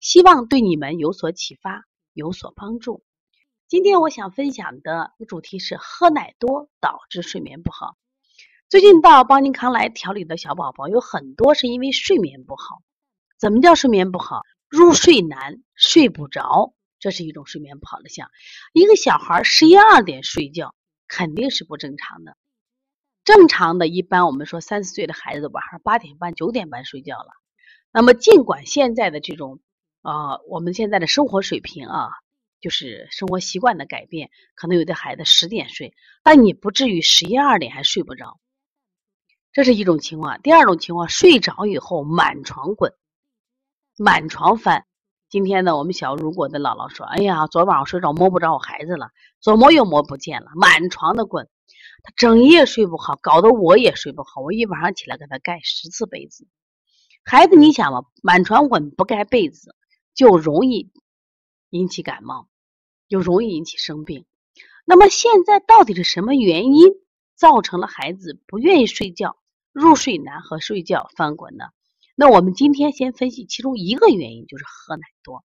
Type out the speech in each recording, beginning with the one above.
希望对你们有所启发、有所帮助。今天我想分享的主题是喝奶多导致睡眠不好。最近到邦尼康来调理的小宝宝有很多是因为睡眠不好。怎么叫睡眠不好？入睡难，睡不着。这是一种睡眠不好的象。一个小孩十一二点睡觉肯定是不正常的。正常的一般我们说三四岁的孩子晚上八点半九点半睡觉了。那么尽管现在的这种啊，我们现在的生活水平啊，就是生活习惯的改变，可能有的孩子十点睡，但你不至于十一二点还睡不着。这是一种情况。第二种情况，睡着以后满床滚，满床翻。今天呢，我们小如果的姥姥说：“哎呀，昨晚上睡着摸不着我孩子了，左摸右摸不见了，满床的滚，他整夜睡不好，搞得我也睡不好。我一晚上起来给他盖十次被子。孩子，你想嘛，满床滚不盖被子，就容易引起感冒，就容易引起生病。那么现在到底是什么原因造成了孩子不愿意睡觉、入睡难和睡觉翻滚呢？”那我们今天先分析其中一个原因，就是喝奶多。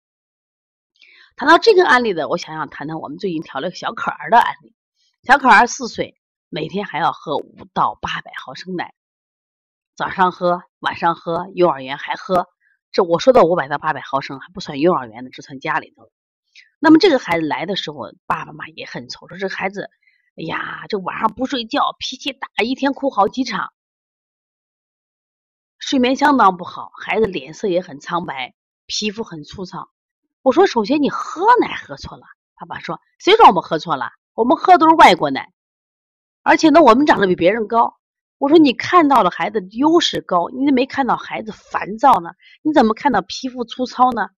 谈到这个案例的，我想想谈谈我们最近调了个小可儿的案例。小可儿四岁，每天还要喝五到八百毫升奶，早上喝，晚上喝，幼儿园还喝。这我说的五百到八百毫升还不算幼儿园的，只算家里头。那么这个孩子来的时候，爸爸妈妈也很愁，说这孩子，哎呀，这晚上不睡觉，脾气大，一天哭好几场。睡眠相当不好，孩子脸色也很苍白，皮肤很粗糙。我说，首先你喝奶喝错了。爸爸说，谁说我们喝错了？我们喝的都是外国奶，而且呢，我们长得比别人高。我说，你看到了孩子优势高，你怎么没看到孩子烦躁呢？你怎么看到皮肤粗糙呢？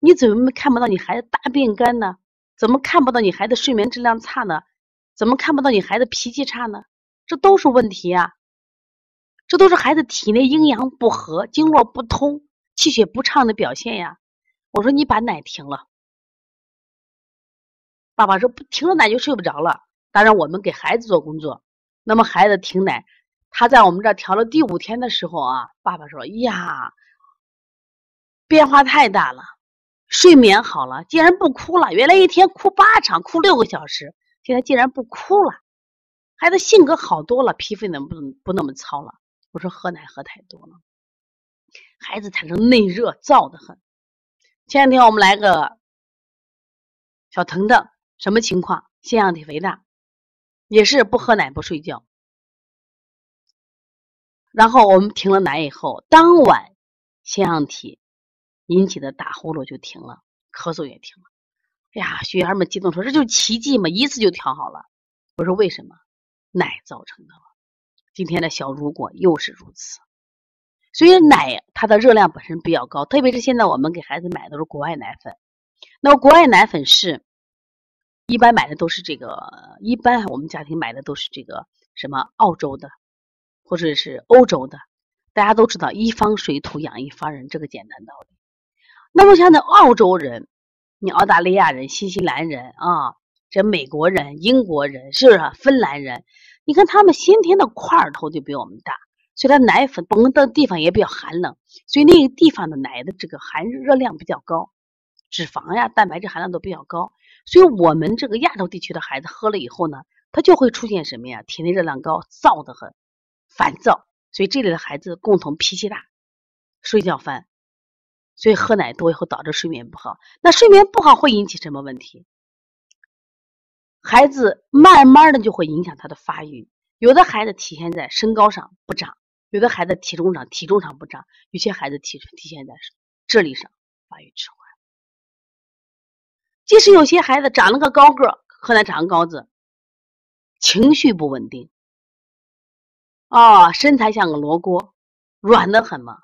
你怎么看不到你孩子大便干呢？怎么看不到你孩子睡眠质量差呢？怎么看不到你孩子脾气差呢？这都是问题呀。这都是孩子体内阴阳不和、经络不通、气血不畅的表现呀！我说你把奶停了，爸爸说不停了奶就睡不着了。当然我们给孩子做工作，那么孩子停奶，他在我们这调了第五天的时候啊，爸爸说呀，变化太大了，睡眠好了，竟然不哭了。原来一天哭八场，哭六个小时，现在竟然不哭了。孩子性格好多了，皮肤能不不那么糙了。我说喝奶喝太多了，孩子产生内热，燥得很。前两天我们来个小腾腾，什么情况？腺样体肥大，也是不喝奶不睡觉。然后我们停了奶以后，当晚腺样体引起的打呼噜就停了，咳嗽也停了。哎呀，学员们激动说：“这就是奇迹嘛，一次就调好了。”我说：“为什么？奶造成的。”今天的小如果又是如此，所以奶它的热量本身比较高，特别是现在我们给孩子买的是国外奶粉。那么国外奶粉是一般买的都是这个，一般我们家庭买的都是这个什么澳洲的或者是欧洲的。大家都知道一方水土养一方人这个简单道理。那么像那澳洲人、你澳大利亚人、新西兰人啊，这美国人、英国人是不是芬兰人？你看他们先天的块头就比我们大，所以他奶粉崩的地方也比较寒冷，所以那个地方的奶的这个含热量比较高，脂肪呀、蛋白质含量都比较高。所以我们这个亚洲地区的孩子喝了以后呢，他就会出现什么呀？体内热量高，燥得很，烦躁。所以这里的孩子共同脾气大，睡觉烦，所以喝奶多以后导致睡眠不好。那睡眠不好会引起什么问题？孩子慢慢的就会影响他的发育，有的孩子体现在身高上不长，有的孩子体重上体重上不长，有些孩子体体现在智力上发育迟缓。即使有些孩子长了个高个，喝奶长高子，情绪不稳定，啊，身材像个罗锅，软的很嘛，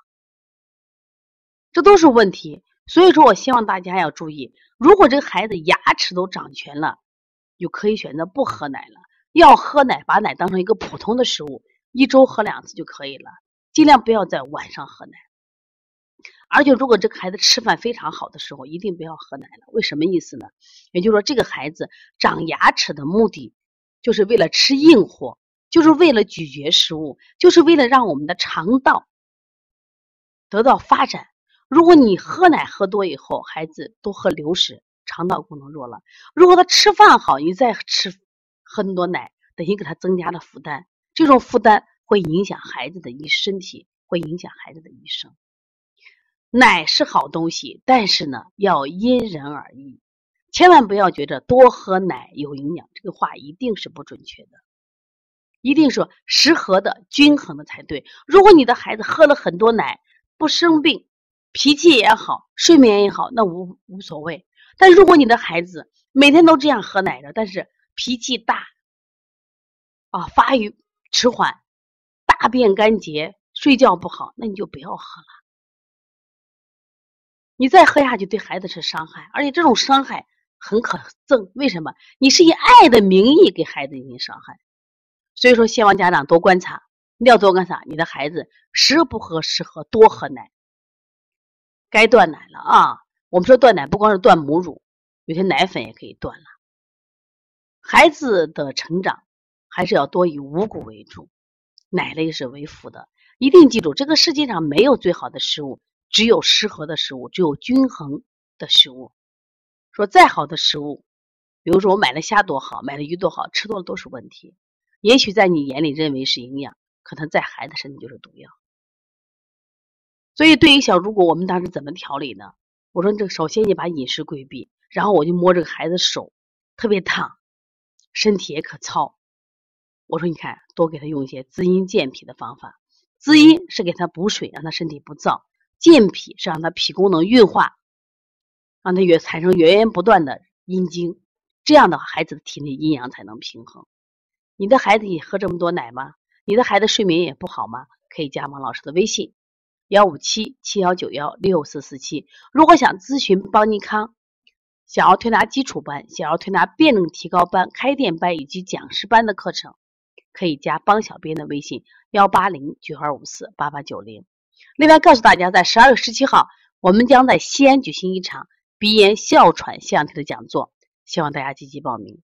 这都是问题。所以说我希望大家要注意，如果这个孩子牙齿都长全了，就可以选择不喝奶了。要喝奶，把奶当成一个普通的食物，一周喝两次就可以了，尽量不要在晚上喝奶。而且，如果这个孩子吃饭非常好的时候，一定不要喝奶了。为什么意思呢？也就是说，这个孩子长牙齿的目的，就是为了吃硬货，就是为了咀嚼食物，就是为了让我们的肠道得到发展。如果你喝奶喝多以后，孩子都喝流食，肠道功能弱了。如果他吃饭好，你再吃喝那么多奶，等于给他增加了负担。这种负担会影响孩子的一身体，会影响孩子的一生。奶是好东西，但是呢，要因人而异，千万不要觉得多喝奶有营养，这个话一定是不准确的，一定说适合的、均衡的才对。如果你的孩子喝了很多奶不生病，脾气也好，睡眠也好，那无无所谓。但如果你的孩子每天都这样喝奶的，但是脾气大，啊，发育迟缓，大便干结，睡觉不好，那你就不要喝了。你再喝下去，对孩子是伤害，而且这种伤害很可憎。为什么？你是以爱的名义给孩子进行伤害。所以说，希望家长多观察，你要多观察你的孩子时不喝时喝多喝奶。该断奶了啊！我们说断奶不光是断母乳，有些奶粉也可以断了。孩子的成长还是要多以五谷为主，奶类是为辅的。一定记住，这个世界上没有最好的食物。只有适合的食物，只有均衡的食物。说再好的食物，比如说我买的虾多好，买的鱼多好，吃多了都是问题。也许在你眼里认为是营养，可能在孩子身体就是毒药。所以对于小，如果我们当时怎么调理呢？我说这首先你把饮食规避，然后我就摸这个孩子手，特别烫，身体也可操。我说你看，多给他用一些滋阴健脾的方法。滋阴是给他补水，让他身体不燥。健脾是让他脾功能运化，让他源产生源源不断的阴精，这样的话孩子的体内阴阳才能平衡。你的孩子也喝这么多奶吗？你的孩子睡眠也不好吗？可以加王老师的微信：幺五七七幺九幺六四四七。如果想咨询邦尼康想要推拿基础班、想要推拿辩证提高班、开店班以及讲师班的课程，可以加帮小编的微信：幺八零九二五四八八九零。另外，告诉大家，在十二月十七号，我们将在西安举行一场鼻炎哮喘腺样体的讲座，希望大家积极报名。